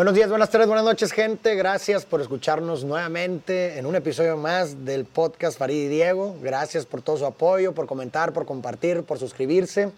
Buenos días, buenas tardes, buenas noches, gente. Gracias por escucharnos nuevamente en un episodio más del podcast Farid y Diego. Gracias por todo su apoyo, por comentar, por compartir, por suscribirse.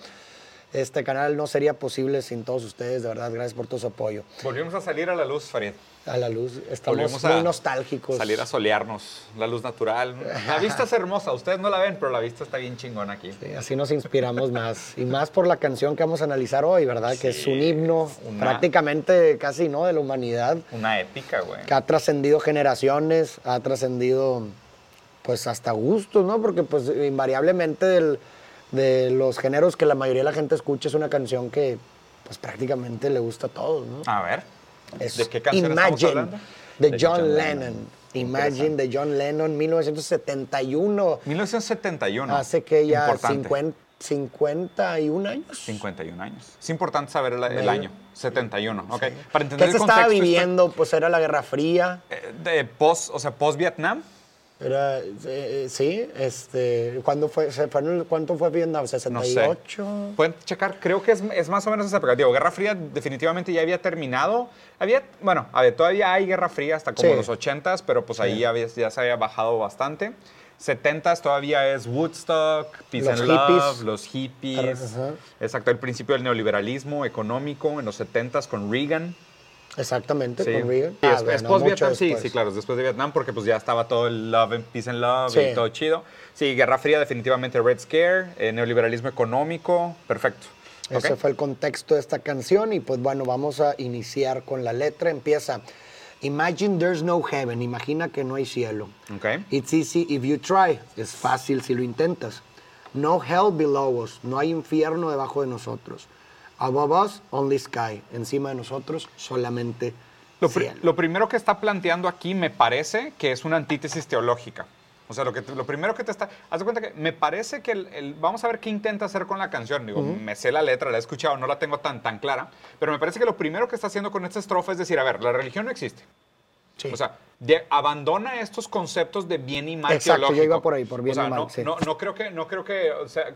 Este canal no sería posible sin todos ustedes, de verdad. Gracias por todo su apoyo. Volvimos a salir a la luz, Farid. A la luz, estamos muy a nostálgicos. Salir a solearnos, la luz natural. La vista es hermosa, ustedes no la ven, pero la vista está bien chingona aquí. Sí, así nos inspiramos más. Y más por la canción que vamos a analizar hoy, ¿verdad? Que es un himno una- prácticamente casi, ¿no? De la humanidad. Una épica, güey. que ha trascendido generaciones, ha trascendido pues hasta gustos, ¿no? Porque pues invariablemente del- de los géneros que la mayoría de la gente escucha es una canción que pues prácticamente le gusta a todos, ¿no? A ver, Es ¿de qué canción Imagine, hablando? de De John, John Lennon. Lennon. Imagine de John Lennon, 1971. 1971. Hace que ya Importante. 50, 51 años. 51 años. Es importante saber el, el año. 71, ok. Para ¿Qué entender se el estaba contexto viviendo? Pues era la Guerra Fría. eh, De post, o sea, post-Vietnam. Era, eh, eh, sí, este, ¿cuándo fue, ¿cuánto fue Vietnam? No sé. ¿68? Pueden checar, creo que es, es más o menos esa época. Digo, Guerra Fría definitivamente ya había terminado. Había, bueno, a ver, todavía hay Guerra Fría hasta como Sí. los 80s, pero pues ahí había- ya se había bajado bastante. 70s todavía es Woodstock, Peace Los and Love, hippies. los hippies. Exacto, el principio del neoliberalismo económico en los 70s con Reagan. Exactamente, Sí. con Reagan. Ah, es, es post-Vietnam, sí, sí, claro, es después de Vietnam, porque pues ya estaba todo el love and peace and love Sí. y todo chido. Sí, Guerra Fría, definitivamente Red Scare, eh, neoliberalismo económico, perfecto. Ese Ok. fue el contexto de esta canción y pues bueno, vamos a iniciar con la letra. Empieza, Imagine there's no heaven, imagina que no hay cielo. Ok. It's easy if you try, es fácil si lo intentas. No hell below us, no hay infierno debajo de nosotros. Above us, only sky, encima de nosotros solamente Lo, pri- cielo. lo primero que está planteando aquí me parece que es una antítesis teológica. O sea, lo, que te- lo primero que te está... Haz de cuenta que me parece que el, el- Vamos a ver qué intenta hacer con la canción. Digo, me sé la letra, la he escuchado, no la tengo tan, tan clara. Pero me parece que lo primero que está haciendo con esta estrofa es decir, a ver, la religión no existe. Sí. O sea, de- abandona estos conceptos de bien y mal Exacto, yo teológico. iba por ahí, por bien O sea, y mal, No, sí. no, no creo que, no creo que, o sea,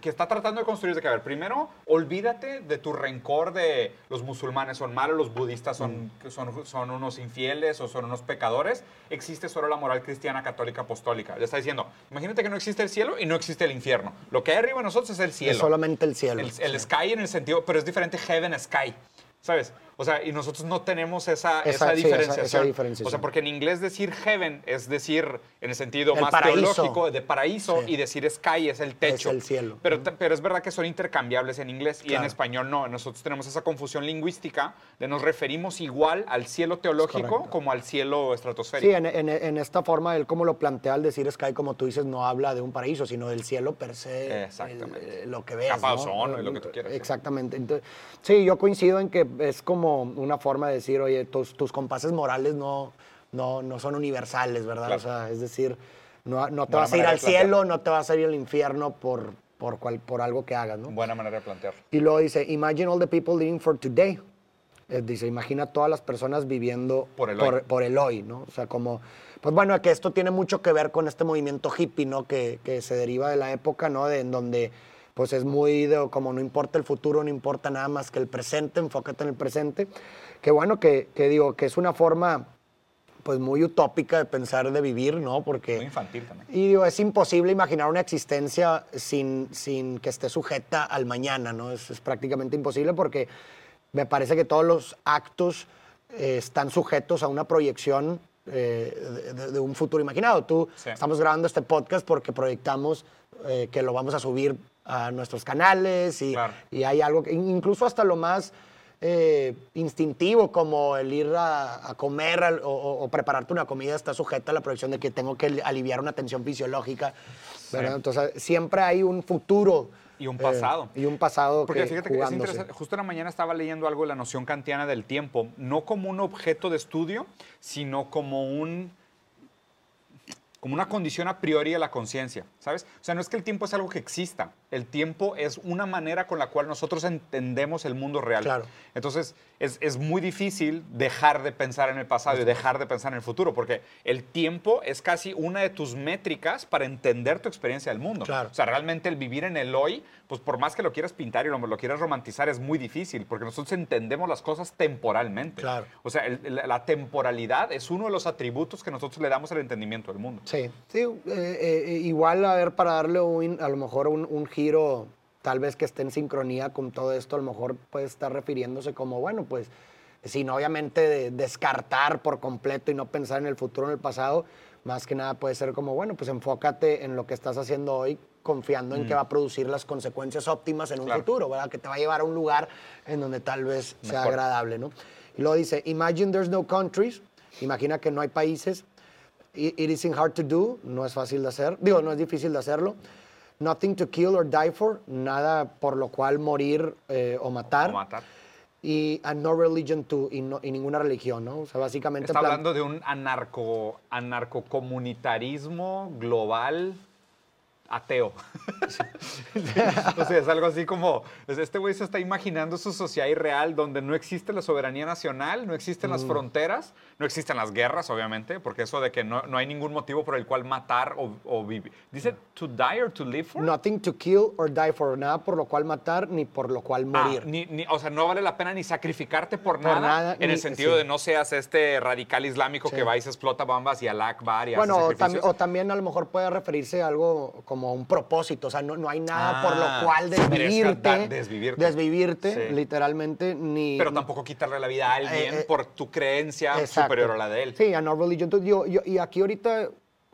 que está tratando de construir de que, a ver, primero, olvídate de tu rencor de los musulmanes son malos, los budistas son, Mm. son, son unos infieles o son unos pecadores. Existe solo la moral cristiana, católica, apostólica. Le está diciendo, imagínate que no existe el cielo y no existe el infierno. Lo que hay arriba de nosotros es el cielo. es solamente el cielo. El, el sky en el sentido, pero es diferente heaven sky. ¿Sabes? O sea, y nosotros no tenemos esa, Esa- esa, sí, esa- esa diferenciación. O sea, porque en inglés decir heaven es decir, en el sentido El más paraíso. teológico, de paraíso, Sí. y decir sky es el techo. el cielo. Pero, pero es verdad que son intercambiables en inglés y en español no. Nosotros tenemos esa confusión lingüística de nos referimos igual al cielo teológico como al cielo estratosférico. Sí, en, en- en esta forma, él como lo plantea al decir Sky, como tú dices, no habla de un paraíso, sino del cielo per se. Exactamente. el- lo que veas. Capa de ¿no? y lo que tú quieras. Exactamente. Entonces, sí, yo coincido en que es como una forma de decir, oye, tus, tus compases morales no, no, no son universales, ¿verdad? Claro. O sea, es decir, no, no te Buena vas a ir al cielo, no te vas a ir al infierno por, por, cual- por algo que hagas, ¿no? Buena manera de plantearlo. Y luego dice, imagine all the people living for today. Eh, dice, imagina todas las personas viviendo Por el hoy. por el hoy, ¿no? O sea, como, pues bueno, que esto tiene mucho que ver con este movimiento hippie, ¿no? Que, que se deriva de la época, ¿no? De, en donde, pues es muy de, como no importa el futuro, no importa nada más que el presente, enfócate en el presente. Que bueno, que, que digo, que es una forma, pues muy utópica de pensar, de vivir, ¿no? Porque... Muy infantil también. Y digo, es imposible imaginar una existencia sin, sin que esté sujeta al mañana, ¿no? Es, es prácticamente imposible porque me parece que todos los actos eh, están sujetos a una proyección eh, de, un futuro imaginado. Tú, Sí. estamos grabando este podcast porque proyectamos eh, que lo vamos a subir a nuestros canales y, Claro. y hay algo, que, incluso hasta lo más eh, instintivo como el ir a, a comer al- o, prepararte una comida está sujeta a la proyección de que tengo que aliviar una tensión fisiológica. ¿verdad? Entonces, siempre hay un futuro. Y un eh, pasado. y un pasado Porque que fíjate que es interesante. Justo en la mañana estaba leyendo algo de la noción kantiana del tiempo, no como un objeto de estudio, sino como un como una condición a priori de la conciencia, ¿sabes? O sea, no es que el tiempo es algo que exista, el tiempo es una manera con la cual nosotros entendemos el mundo real. Claro. Entonces, es, es muy difícil dejar de pensar en el pasado y dejar de pensar en el futuro, porque el tiempo es casi una de tus métricas para entender tu experiencia del mundo. Claro. O sea, realmente el vivir en el hoy, pues por más que lo quieras pintar y lo, lo quieras romantizar, es muy difícil, porque nosotros entendemos las cosas temporalmente. Claro. O sea, el- la temporalidad es uno de los atributos que nosotros le damos al entendimiento del mundo. Sí, sí, eh, eh, igual a ver, para darle un- a lo mejor un, un giro, tal vez que esté en sincronía con todo esto, a lo mejor puede estar refiriéndose como, bueno, pues, sin obviamente de- descartar por completo y no pensar en el futuro, en el pasado, más que nada puede ser como, bueno, pues enfócate en lo que estás haciendo hoy, confiando en que va a producir las consecuencias óptimas en un Claro. futuro, ¿verdad? Que te va a llevar a un lugar en donde tal vez sea Mejor. agradable, ¿no? Y luego dice, imagine there's no countries, imagina que no hay países, It it isn't hard to do, no es fácil de hacer, digo, no es difícil de hacerlo. Nothing to kill or die for, nada por lo cual morir eh, o matar. O matar. Y and no religion to, y, no- y ninguna religión, ¿no? O sea, básicamente... Está plan- hablando de un anarco, anarcocomunitarismo global ateo. o sea, es algo así como, este güey se está imaginando su sociedad irreal donde no existe la soberanía nacional, no existen Mm. las fronteras, no existen las guerras, obviamente, porque eso de que no, no hay ningún motivo por el cual matar o, o vivir. Dice, to die or to live for? Nothing to kill or die for, nada por lo cual matar ni por lo cual Ah, morir. ni- ni- o sea, no vale la pena ni sacrificarte por, Por nada, nada, en ni- el sentido sí. de no seas este radical islámico Sí. que va y se explota bombas y al Akbar y hace Bueno, o, tam- o también a lo mejor puede referirse a algo como un propósito, o sea, no, no hay nada por Ah, lo cual desvivirte, rescatar, desvivirte. desvivirte, Sí. literalmente, ni... Pero tampoco quitarle la vida a alguien Eh, eh, por tu creencia Exacto. superior a la de él. Sí, a no religion. Entonces, yo, yo- y aquí ahorita,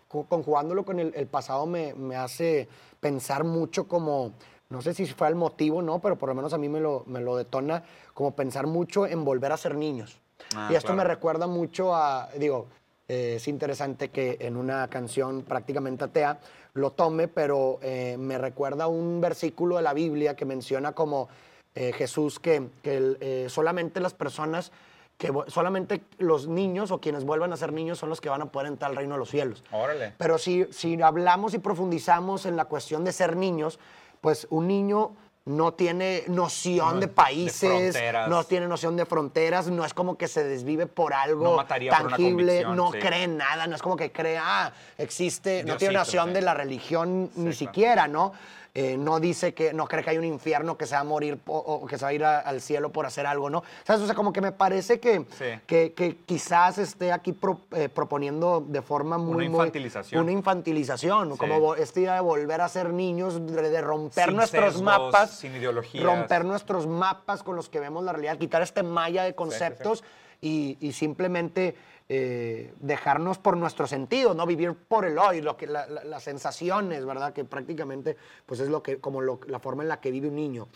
co- conjugándolo con el, el pasado, me, me hace pensar mucho como, no sé si fue el motivo, ¿no? Pero por lo menos a mí me lo, me lo detona, como pensar mucho en volver a ser niños. Ah, y esto claro. me recuerda mucho a, digo, eh, es interesante que en una canción prácticamente atea lo tome, pero eh, me recuerda un versículo de la Biblia que menciona como eh, Jesús que, que el, eh, solamente las personas, que solamente los niños o quienes vuelvan a ser niños son los que van a poder entrar al reino de los cielos. Órale. Pero si, si hablamos y profundizamos en la cuestión de ser niños, pues un niño no tiene noción No, de países, no tiene noción de fronteras, no es como que se desvive por algo No por tangible, no sí. cree en nada, no es como que cree, ah, existe, no tiene noción sí. de la religión ni claro. siquiera, ¿no? Eh, no dice que, no cree que hay un infierno que se va a morir o, o que se va a ir a- al cielo por hacer algo, ¿no? ¿Sabes? O sea, como que me parece que, Sí. que, que quizás esté aquí pro- eh, proponiendo de forma muy... Una muy- infantilización. una infantilización, Sí. como esta idea de volver a ser niños, de, de romper Sin nuestros sesgos, mapas, sin ideologías. romper nuestros mapas con los que vemos la realidad, quitar este malla de conceptos Y, y simplemente eh, dejarnos por nuestro sentido, no vivir por el hoy, lo que, la- la- las sensaciones, ¿verdad? Que prácticamente pues es lo que, como lo- la forma en la que vive un niño.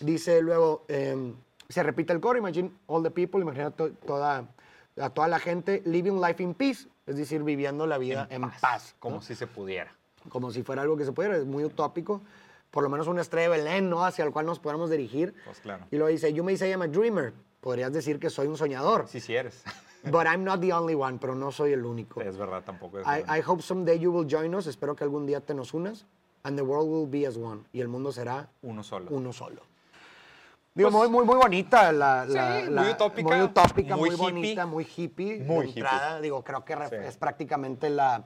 Dice luego, eh, se repite el coro, imagine all the people, imagina to- toda, a toda la gente living life in peace, es decir, viviendo la vida en, paz. Como ¿no? si se pudiera. como si fuera algo que se pudiera, es muy utópico. Por lo menos una estrella de Belén, ¿no? Hacia el cual nos podamos dirigir. Pues claro. Y luego dice, you may say I'm a dreamer. Podrías decir que soy un soñador. Sí, sí eres. But I'm not the only one, pero no soy el único. es verdad, tampoco es. I, verdad. I hope someday you will join us. Espero que algún día te nos unas. And the world will be as one. Y el mundo será Uno solo. uno solo. Digo, Pues- muy, muy, muy bonita la, Sí, la- muy la- utópica, muy utópica, muy muy, hippie. bonita, muy hippie. Muy hippie. entrada. Digo, creo que Sí. es prácticamente la.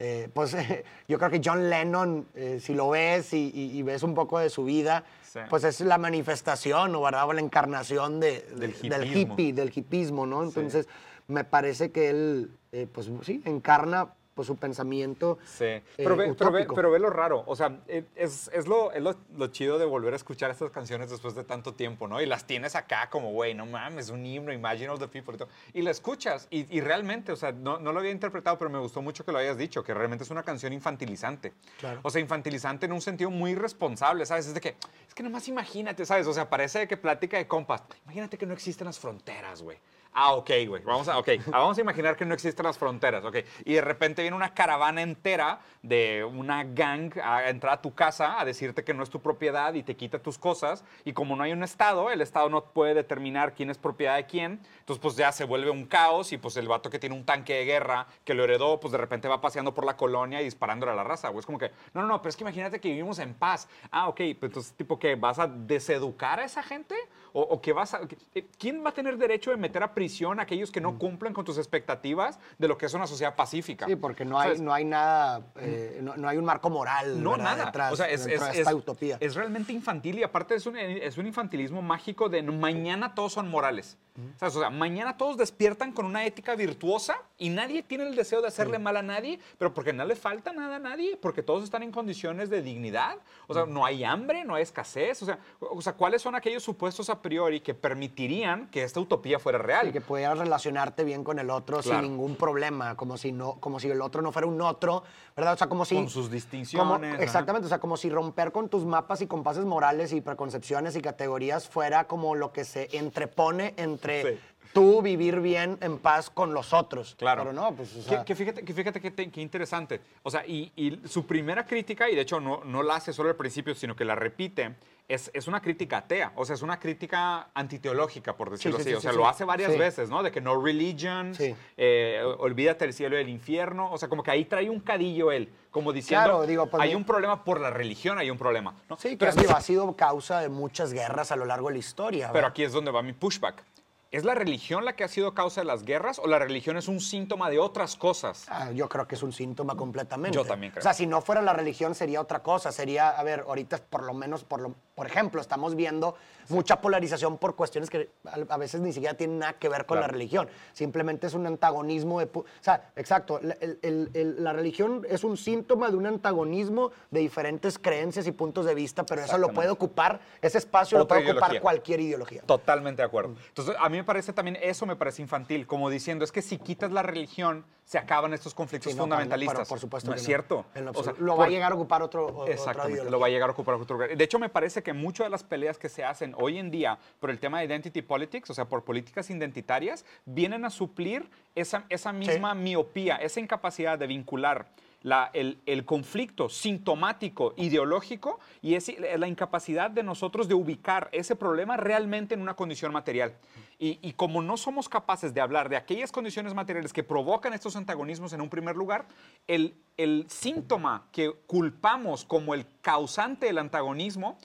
Eh, pues yo creo que John Lennon, eh, si lo ves y, y- y ves un poco de su vida, Sí. pues es la manifestación, ¿no, ¿verdad? O la encarnación de, Del del hippismo. hippie, del hippismo, ¿no? Entonces, me parece que él, eh, pues sí, encarna pues, su pensamiento. Sí, eh, pero, ve, pero, ve, pero ve lo raro, o sea, eh, es, es, lo, es lo, lo chido de volver a escuchar estas canciones después de tanto tiempo, ¿no? Y las tienes acá como, güey, no mames, un himno, Imagine All the People y todo. Y la escuchas y, y realmente, o sea, no, no lo había interpretado, pero me gustó mucho que lo hayas dicho, que realmente es una canción infantilizante. Claro. O sea, infantilizante en un sentido muy responsable, ¿sabes? Es de que, es que nomás imagínate, ¿sabes? O sea, parece que plática de compas. Imagínate que no existen las fronteras, güey. Ah, ok, güey. Vamos a, ok. Ah, vamos a imaginar que no existen las fronteras, ok. Y de repente viene una caravana entera de una gang a entrar a tu casa a decirte que no es tu propiedad y te quita tus cosas. Y como no hay un Estado, el Estado no puede determinar quién es propiedad de quién. Entonces, pues ya se vuelve un caos y pues el vato que tiene un tanque de guerra que lo heredó, pues de repente va paseando por la colonia y disparándole a la raza. güey. Es como que, no, no, no, pero es que imagínate que vivimos en paz. Ah, ok, pues entonces, tipo, que ¿Vas a deseducar a esa gente? ¿O, o que vas a, que- ¿Quién va a tener derecho de meter a prisión a aquellos que no cumplen con tus expectativas de lo que es una sociedad pacífica? Sí, porque no hay, no hay nada, eh, no, no hay un marco moral No, nada. detrás o sea, es, es- de esta es- utopía. es realmente infantil y aparte es un, es un infantilismo mágico de mañana todos son morales. ¿Sabes? O sea, mañana todos despiertan con una ética virtuosa y nadie tiene el deseo de hacerle mal a nadie, pero porque no le falta nada a nadie, porque todos están en condiciones de dignidad. O sea, no hay hambre, no hay escasez. O sea, o sea, ¿cuáles son aquellos supuestos a priori que permitirían que esta utopía fuera real? Y que pudieras relacionarte bien con el otro Claro. sin ningún problema, como si, no, como si el otro no fuera un otro, ¿verdad? O sea, como si... Con sus distinciones, como- exactamente, o sea, como si romper con tus mapas y compases morales y preconcepciones y categorías fuera como lo que se entrepone entre Sí. Tú vivir bien en paz con los otros. Claro. Pero no, pues, o Que- sea, que, fíjate, que fíjate que, te- que interesante. O sea, y, y su primera crítica, y de hecho no, no la hace solo al principio, sino que la repite, es, es una crítica atea. O sea, es una crítica antiteológica, por decirlo sí, así. sí, o sea, sí, lo sí. hace varias Sí. veces, ¿no? De que no religion, Sí. eh, olvídate del cielo y del infierno. O sea, como que ahí trae un cadillo él, como diciendo, Claro, digo, pues, hay un problema por la religión, hay un problema. ¿no? sí, que pero, digo, ha sido causa de muchas guerras a lo largo de la historia. pero ¿verdad? aquí es donde va mi pushback. ¿Es la religión la que ha sido causa de las guerras o la religión es un síntoma de otras cosas? Ah, yo creo que es un síntoma completamente. Yo también creo. O sea, si no fuera la religión sería otra cosa. Sería, a ver, ahorita por lo menos, por, lo, por ejemplo, estamos viendo mucha polarización por cuestiones que a, veces ni siquiera tienen nada que ver con Claro. la religión. Simplemente es un antagonismo de... O sea, exacto, la, el- el- el- la religión es un síntoma de un antagonismo de diferentes creencias y puntos de vista, pero eso lo puede ocupar, ese espacio lo puede ocupar cualquier ideología. Totalmente de acuerdo. Entonces, a mí me parece también, eso me parece infantil, como diciendo, es que si quitas la religión, se acaban estos conflictos Sí, no, fundamentalistas. pero por supuesto No que es cierto. Lo O sea, absoluto. lo va a llegar a ocupar otro, Exactamente, lo va a llegar a ocupar otro lugar. De hecho, me parece que muchas de las peleas que se hacen hoy en día por el tema de identity politics, o sea, por políticas identitarias, vienen a suplir esa, esa misma miopía, esa incapacidad de vincular la- el, el conflicto sintomático ideológico y es la incapacidad de nosotros de ubicar ese problema realmente en una condición material. Y, y como no somos capaces de hablar de aquellas condiciones materiales que provocan estos antagonismos en un primer lugar, el, el síntoma que culpamos como el causante del antagonismo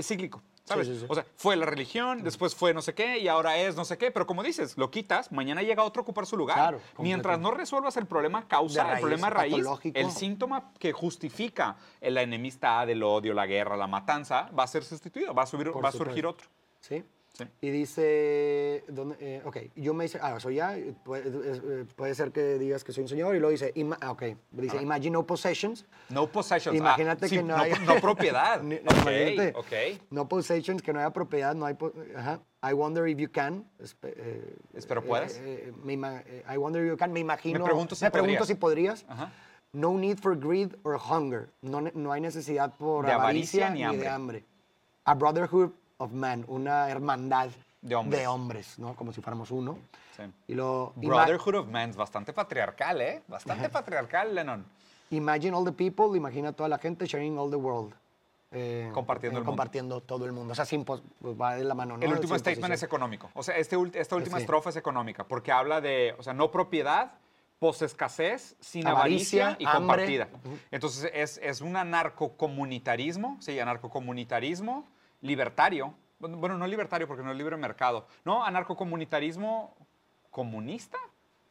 es cíclico. ¿Sabes? Sí, sí, sí. O sea, fue la religión, después fue no sé qué y ahora es no sé qué, pero como dices, lo quitas, mañana llega otro a ocupar su lugar. Claro, Mientras no resuelvas el problema causa, raíz, el problema raíz, patológico. el síntoma que justifica la enemistad, el odio, la guerra, la matanza, va a ser sustituido, va a, subir, Por va a surgir otro. ¿Sí? Sí. Y dice, ¿dónde? Eh, ok, yo me dice, ah, eso ya, eh, puede, eh, puede ser que digas que soy un señor, y luego dice, ima- ah, ok, dice, ver. imagine no possessions. No possessions. ah, Imagínate sí, que no hay... no propiedad. Ni- ok, imagínate, ok. No possessions, que no haya propiedad, no hay... Ajá. I wonder if you can. espe- eh, Espero eh, puedas. eh, me ima- eh, I wonder if you can. Me imagino... Me pregunto si me pregunto podrías. si podrías. Ajá. No need for greed or hunger. No, no hay necesidad por De avaricia, avaricia ni ni de hambre. hambre. A brotherhood of man, una hermandad De hombres. de hombres, ¿no? Como si fuéramos uno. Sí. Y lo Brotherhood of Man, bastante patriarcal, ¿eh? Bastante patriarcal, Lennon. Imagine all the people, imagina toda la gente sharing all the world. Eh, Compartiendo el mundo. compartiendo todo el mundo. O sea, sin pues va de la mano, ¿no? El último Sin statement es posición. económico. O sea, este, esta última Sí. estrofa es económica, porque habla de, o sea, no propiedad, posescasez, sin Avaricia, avaricia, y hambre. compartida. Entonces, es, es un anarcocomunitarismo, sí, anarcocomunitarismo libertario. Bueno, no libertario porque no es libre mercado. No, anarcocomunitarismo comunista.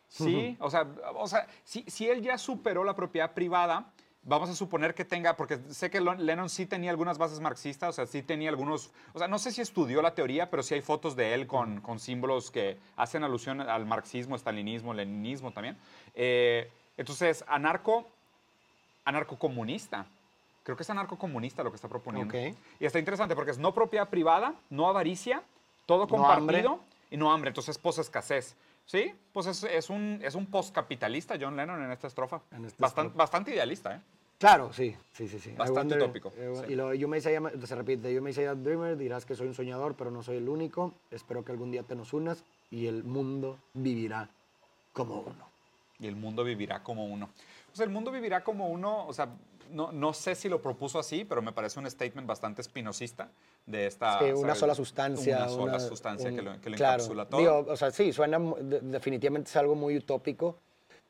Sí, o sea, o sea si, si él ya superó la propiedad privada, vamos a suponer que tenga, porque sé que Lennon sí tenía algunas bases marxistas, o sea, sí tenía algunos, o sea, no sé si estudió la teoría, pero sí hay fotos de él con, con símbolos que hacen alusión al marxismo, estalinismo, leninismo también. Eh, entonces, anarco, anarcocomunista. Creo que es anarcocomunista lo que está proponiendo. Ok. Y está interesante porque es no propiedad privada, no avaricia, todo No compartido y no hambre. Entonces, posescasez. ¿Sí? Pues es, es un, es un postcapitalista John Lennon en esta estrofa. En esta Bastan- estrofa. bastante idealista, ¿eh? Claro, sí, sí, sí. sí. Bastante wonder- utópico, eh, sí. Y lo, you may say se repite, you may say a dreamer, dirás que soy un soñador, pero no soy el único. Espero que algún día te nos unas y el mundo vivirá como uno. y el mundo vivirá como uno. O sea, el mundo vivirá como uno, o sea, no, no sé si lo propuso así, pero me parece un statement bastante espinosista de esta... Sí, una ¿sabes? sola sustancia. Una sola una- sustancia un- que lo, que lo claro. encapsula todo. Digo, o sea, sí, suena, definitivamente es algo muy utópico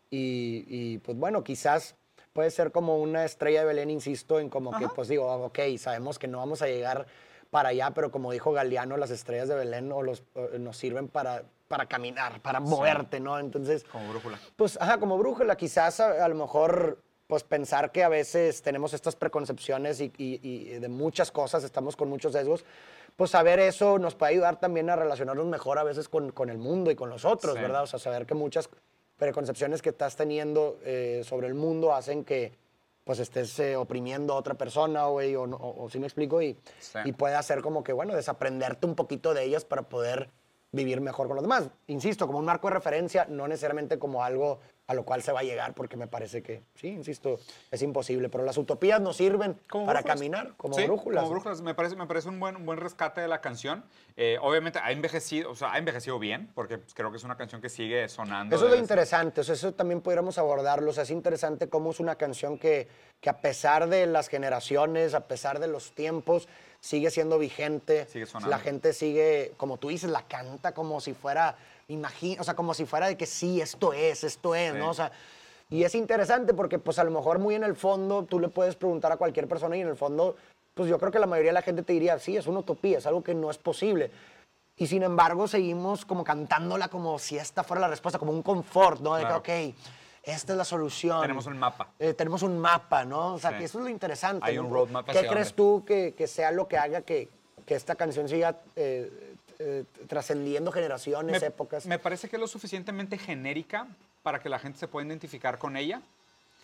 y, y, pues bueno, quizás puede ser como una estrella de Belén, insisto, en como que pues digo, ok, sabemos que no vamos a llegar para allá, pero como dijo Galeano, las estrellas de Belén o los, o nos sirven para, para caminar, para moverte, ¿no? Entonces, Como brújula. pues, ajá, como brújula, quizás a, a lo mejor, pues pensar que a veces tenemos estas preconcepciones y, y- y de muchas cosas, estamos con muchos sesgos, pues saber eso nos puede ayudar también a relacionarnos mejor a veces con, con el mundo y con los otros, Sí. ¿verdad? O sea, saber que muchas preconcepciones que estás teniendo eh, sobre el mundo hacen que pues estés eh, oprimiendo a otra persona, güey, o, no- o, o sí me explico, y, Sí. y puede hacer como que, bueno, desaprenderte un poquito de ellas para poder vivir mejor con los demás. Insisto, como un marco de referencia, no necesariamente como algo a lo cual se va a llegar, porque me parece que, sí, insisto, es imposible. Pero las utopías nos sirven Como para brújulas. caminar, como Sí, brújulas. Como brújulas. Me parece, me parece un, buen, un buen rescate de la canción. Eh, obviamente ha envejecido, o sea, ha envejecido bien, porque pues, creo que es una canción que sigue sonando. Eso es lo interesante, o sea, eso también pudiéramos abordarlo. O sea, es interesante cómo es una canción que, que a pesar de las generaciones, a pesar de los tiempos, sigue siendo vigente. Sigue sonando. La gente sigue, como tú dices, la canta como si fuera, imagina, o sea, como si fuera de que sí, esto es, esto es, Sí. ¿no? O sea, y es interesante porque pues a lo mejor muy en el fondo tú le puedes preguntar a cualquier persona y en el fondo, pues yo creo que la mayoría de la gente te diría, sí, es una utopía, es algo que no es posible. Y sin embargo seguimos como cantándola como si esta fuera la respuesta, como un confort, ¿no? De Claro. que, ok, esta es la solución. Tenemos un mapa. Eh, tenemos un mapa, ¿no? O sea, Sí. que eso es lo interesante. Hay ¿no? un roadmap ¿Qué crees tú que, que sea lo que haga que, que esta canción siga eh, eh, trascendiendo generaciones, me, épocas? me parece que es lo suficientemente genérica para que la gente se pueda identificar con ella.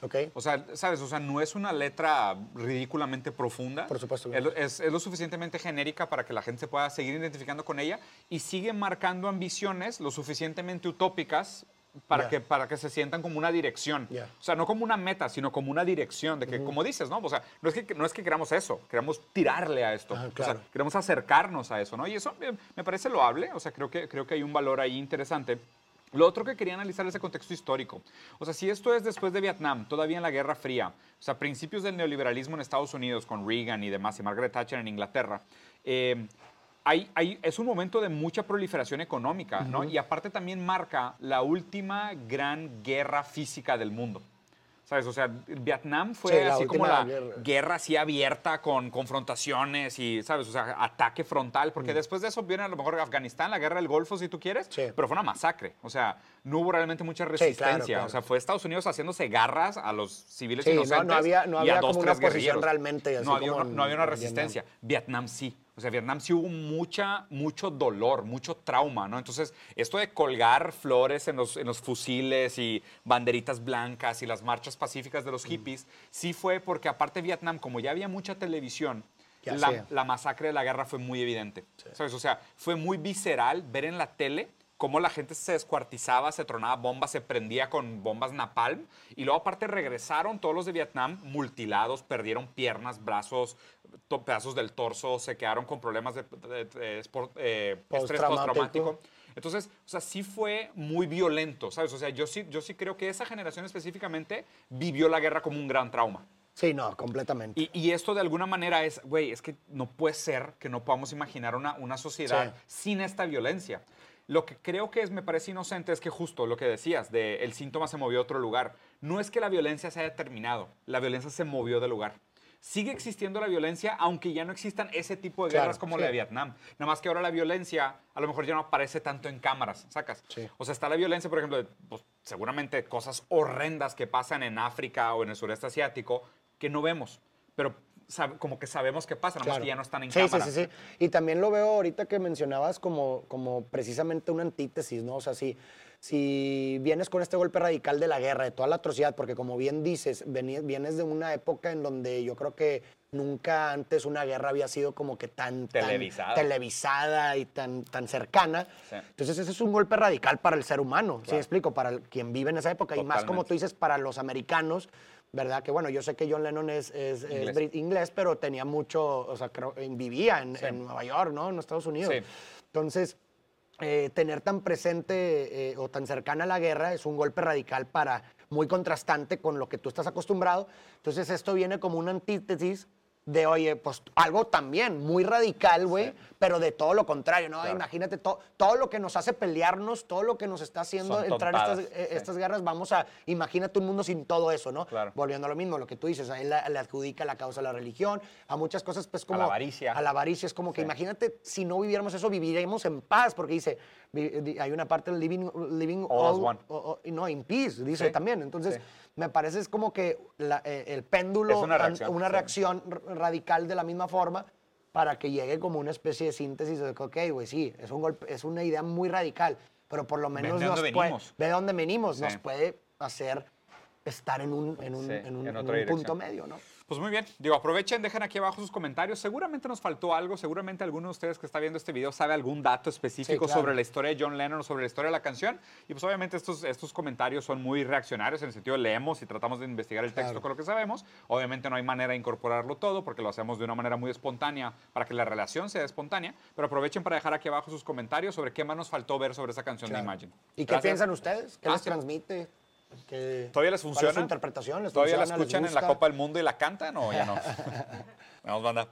¿Ok? O sea, ¿sabes? O sea, no es una letra ridículamente profunda. Por supuesto que no. es- es lo suficientemente genérica para que la gente se pueda seguir identificando con ella y sigue marcando ambiciones lo suficientemente utópicas para, que, para que se sientan como una dirección. Ya. O sea, no como una meta, sino como una dirección. De que, como dices, ¿no? O sea, no es, que, no es que queramos eso, queramos tirarle a esto. O claro. sea, queremos acercarnos a eso, ¿no? Y eso me, me parece loable. O sea, creo que, creo que hay un valor ahí interesante. Lo otro que quería analizar es el contexto histórico. O sea, si esto es después de Vietnam, todavía en la Guerra Fría, o sea, principios del neoliberalismo en Estados Unidos con Reagan y demás, y Margaret Thatcher en Inglaterra, eh, hay, hay- es un momento de mucha proliferación económica, ¿no? Y aparte también marca la última gran guerra física del mundo. ¿Sabes? O sea, Vietnam fue Sí, la así como la guerra. guerra así abierta con confrontaciones y, ¿sabes? O sea, ataque frontal, porque después de eso viene a lo mejor Afganistán, la guerra del Golfo, si tú quieres, Mm. Sí. pero fue una masacre. O sea, no hubo realmente mucha claro, resistencia. claro. O sea, fue Estados Unidos haciciéndose garras a los civiles Sí, no- no inocentes. había- no y a había dos, como una guerrilleros. realmente, así No había, como en- no había una en resistencia. Vietnam sí. O sea, Vietnam sí hubo mucha, mucho dolor, mucho trauma, ¿no? Entonces, esto de colgar flores en los, en los fusiles y banderitas blancas y las marchas pacíficas de Mm. los hippies, sí fue porque aparte Vietnam, como ya había mucha televisión, la, la masacre de la guerra fue muy evidente. ¿Sabes? O sea, fue muy visceral ver en la tele cómo la gente se descuartizaba, se tronaba bombas, se prendía con bombas napalm. Y luego aparte regresaron todos los de Vietnam mutilados, perdieron piernas, brazos, pedazos del torso, se quedaron con problemas de, de- de espor- eh, estrés Postraumático. postraumático. Entonces, o sea, sí fue muy violento, ¿sabes? O sea, yo sí, yo sí creo que esa generación específicamente vivió la guerra como un gran trauma. Sí, no, completamente. Y, y esto de alguna manera es, güey, es que no puede ser que no podamos imaginar una, una sociedad Sí. sin esta violencia. Lo que creo que es, me parece inocente es que justo lo que decías, de el síntoma se movió a otro lugar. No es que la violencia se haya terminado, la violencia se movió de lugar. Sigue existiendo la violencia, aunque ya no existan ese tipo de Claro, guerras como sí. la de Vietnam. Nada más que ahora la violencia a lo mejor ya no aparece tanto en cámaras, ¿sacas? Sí. O sea, está la violencia, por ejemplo, de, pues, seguramente cosas horrendas que pasan en África o en el sureste asiático que no vemos, pero como que sabemos que pasan, nada más Claro. que ya no están en sí, cámara. Sí, sí, sí. Y también lo veo ahorita que mencionabas como, como precisamente una antítesis, ¿no? O sea, si, si vienes con este golpe radical de la guerra, de toda la atrocidad, porque como bien dices, vienes de una época en donde yo creo que nunca antes una guerra había sido como que tan, tan Televisada. televisada y tan, tan cercana. Sí. Entonces ese es un golpe radical para el ser humano, ¿sí me explico? Para el- quien vive en esa época. Y más como Totalmente. tú dices, para los americanos, ¿verdad? Que bueno, yo sé que John Lennon es, es- es Inglés. brit- inglés, pero tenía mucho, o sea, creo, vivía en, Sí. en Nueva York, ¿no? En Estados Unidos. Sí. Entonces, eh, tener tan presente eh, o tan cercana a la guerra es un golpe radical para muy contrastante con lo que tú estás acostumbrado. Entonces esto viene como una antítesis de, oye, pues algo también muy radical, güey, pero de todo lo contrario, ¿no? Claro. Imagínate to- todo lo que nos hace pelearnos, todo lo que nos está haciendo Son entrar en estas, eh, sí. estas guerras, vamos a, imagínate un mundo sin todo eso, ¿no? Claro. Volviendo a lo mismo, lo que tú dices, a él le adjudica la causa a la religión, a muchas cosas, pues como... la avaricia. A la avaricia, es como que imagínate, si no viviéramos eso, viviríamos en paz, porque dice, hay una parte del living, living All as one. o- o- no, in peace, dice también. Entonces, me parece es como que la- eh, el péndulo, Es una an- reacción, una reacción radical de la misma forma para que llegue como una especie de síntesis de que, ok, güey, sí, es, un golpe, es una idea muy radical, pero por lo menos de nos dónde puede, venimos. ve de dónde venimos, Sí. nos puede hacer estar en un, en un, Sí, en un- en en otra un dirección. punto medio, ¿no? Pues muy bien. Digo, aprovechen, dejen aquí abajo sus comentarios. Seguramente nos faltó algo. Seguramente alguno de ustedes que está viendo este video sabe algún dato específico Sí, claro. sobre la historia de John Lennon o sobre la historia de la canción. Y pues obviamente estos, estos comentarios son muy reaccionarios en el sentido de leemos y tratamos de investigar el texto con lo que sabemos. Obviamente no hay manera de incorporarlo todo porque lo hacemos de una manera muy espontánea para que la relación sea espontánea. Pero aprovechen para dejar aquí abajo sus comentarios sobre qué más nos faltó ver sobre esa canción Claro. de Imagine. ¿Y qué Gracias. piensan ustedes? ¿Qué Ah, les transmite? ¿Qué- ¿Todavía les ¿Cuál funciona? su interpretación? ¿Les ¿Todavía la escuchan en la? Copa del Mundo y la cantan o ya no? Vamos, banda.